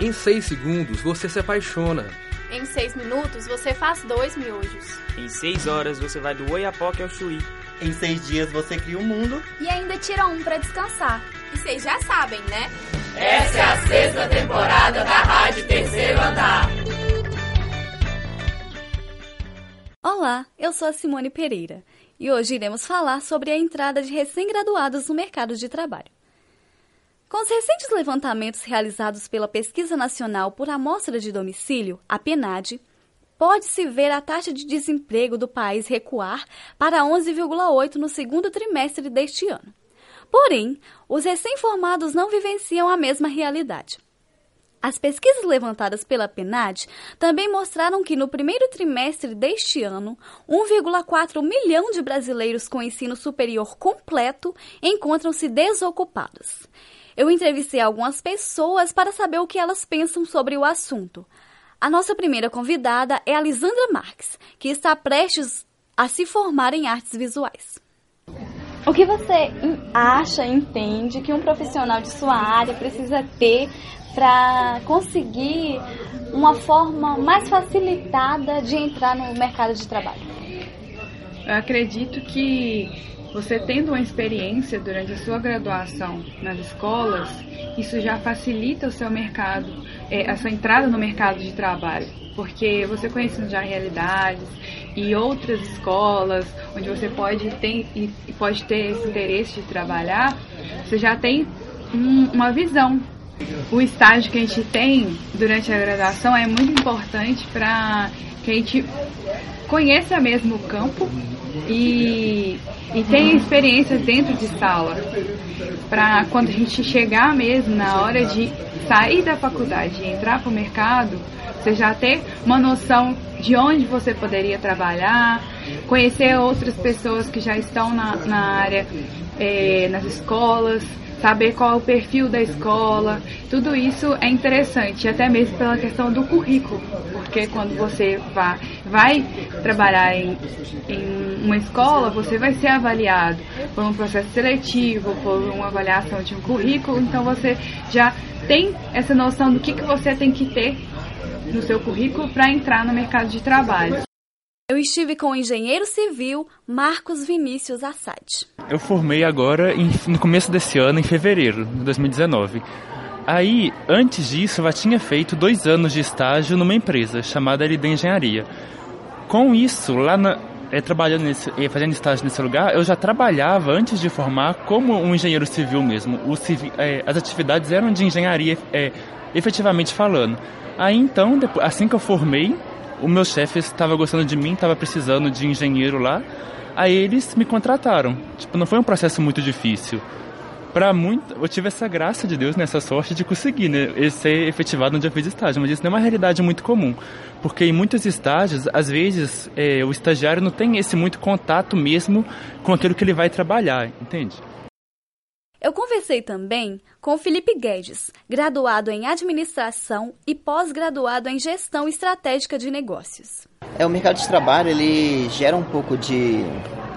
Em 6 segundos você se apaixona. Em 6 minutos você faz dois miojos. Em 6 horas você vai do Oiapoque ao Chuí. Em 6 dias você cria um mundo. E ainda tira um para descansar. E vocês já sabem, né? Essa é a sexta temporada da Rádio Terceiro Andar. Olá, eu sou a Simone Pereira e hoje iremos falar sobre a entrada de recém-graduados no mercado de trabalho. Com os recentes levantamentos realizados pela Pesquisa Nacional por Amostra de Domicílio, a PNAD, pode-se ver a taxa de desemprego do país recuar para 11,8 no segundo trimestre deste ano. Porém, os recém-formados não vivenciam a mesma realidade. As pesquisas levantadas pela PNAD também mostraram que no primeiro trimestre deste ano, 1,4 milhão de brasileiros com ensino superior completo encontram-se desocupados. Eu entrevistei algumas pessoas para saber o que elas pensam sobre o assunto. A nossa primeira convidada é a Lisandra Marques, que está prestes a se formar em artes visuais. O que você acha, entende que um profissional de sua área precisa ter para conseguir uma forma mais facilitada de entrar no mercado de trabalho? Eu acredito que você tendo uma experiência durante a sua graduação nas escolas, isso já facilita o seu mercado, é, a sua entrada no mercado de trabalho, porque você conhecendo já realidades e outras escolas onde você pode ter, pode ter esse interesse de trabalhar, você já tem um, uma visão o estágio que a gente tem durante a graduação é muito importante para que a gente conheça mesmo o campo e, e tenha experiência dentro de sala. Para quando a gente chegar mesmo na hora de sair da faculdade e entrar para o mercado, você já ter uma noção de onde você poderia trabalhar, conhecer outras pessoas que já estão na, na área, é, nas escolas, saber qual é o perfil da escola, tudo isso é interessante, até mesmo pela questão do currículo, porque quando você vai, vai trabalhar em, em uma escola, você vai ser avaliado por um processo seletivo, por uma avaliação de um currículo, então você já tem essa noção do que, que você tem que ter no seu currículo para entrar no mercado de trabalho. Eu estive com o engenheiro civil Marcos Vinícius Assad. Eu formei agora em, no começo desse ano, em fevereiro de 2019. Aí, antes disso, eu já tinha feito dois anos de estágio numa empresa chamada LD Engenharia. Com isso, lá na, é, trabalhando nesse, é, fazendo estágio nesse lugar, eu já trabalhava antes de formar como um engenheiro civil mesmo. O civil, é, as atividades eram de engenharia, efetivamente falando. Aí então, depois, assim que eu formei, o meu chefe estava gostando de mim, estava precisando de engenheiro lá. Aí eles me contrataram. Tipo, não foi um processo muito difícil. Para muito, eu tive essa graça de Deus, nessa sorte de conseguir, né, ser efetivado onde eu fiz estágio. Mas isso não é uma realidade muito comum, porque em muitos estágios, às vezes, é, o estagiário não tem esse muito contato mesmo com aquilo que ele vai trabalhar, entende? Eu conversei também com Felipe Guedes, graduado em administração e pós-graduado em gestão estratégica de negócios. É o mercado de trabalho ele gera um pouco de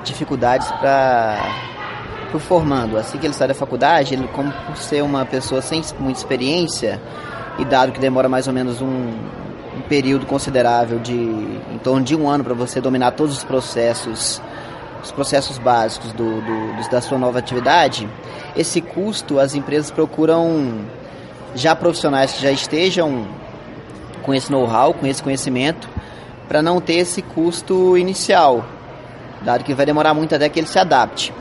dificuldades para o formando. Assim que ele sai da faculdade, ele como por ser uma pessoa sem muita experiência e dado que demora mais ou menos um, um período considerável de em torno de um ano para você dominar todos os processos os processos básicos do, do, da sua nova atividade, esse custo as empresas procuram já profissionais que já estejam com esse know-how, com esse conhecimento, para não ter esse custo inicial, dado que vai demorar muito até que ele se adapte.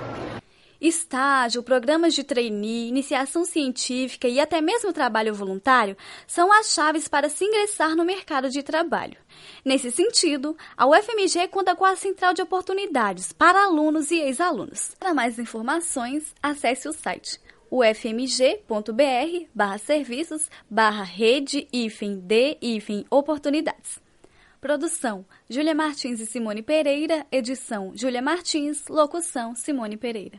Estágio, programas de trainee, iniciação científica e até mesmo trabalho voluntário são as chaves para se ingressar no mercado de trabalho. Nesse sentido, a UFMG conta com a Central de Oportunidades para alunos e ex-alunos. Para mais informações, acesse o site ufmg.br barra serviços barra rede hífen de hífen oportunidades. Produção Júlia Martins e Simone Pereira, edição Júlia Martins, locução Simone Pereira.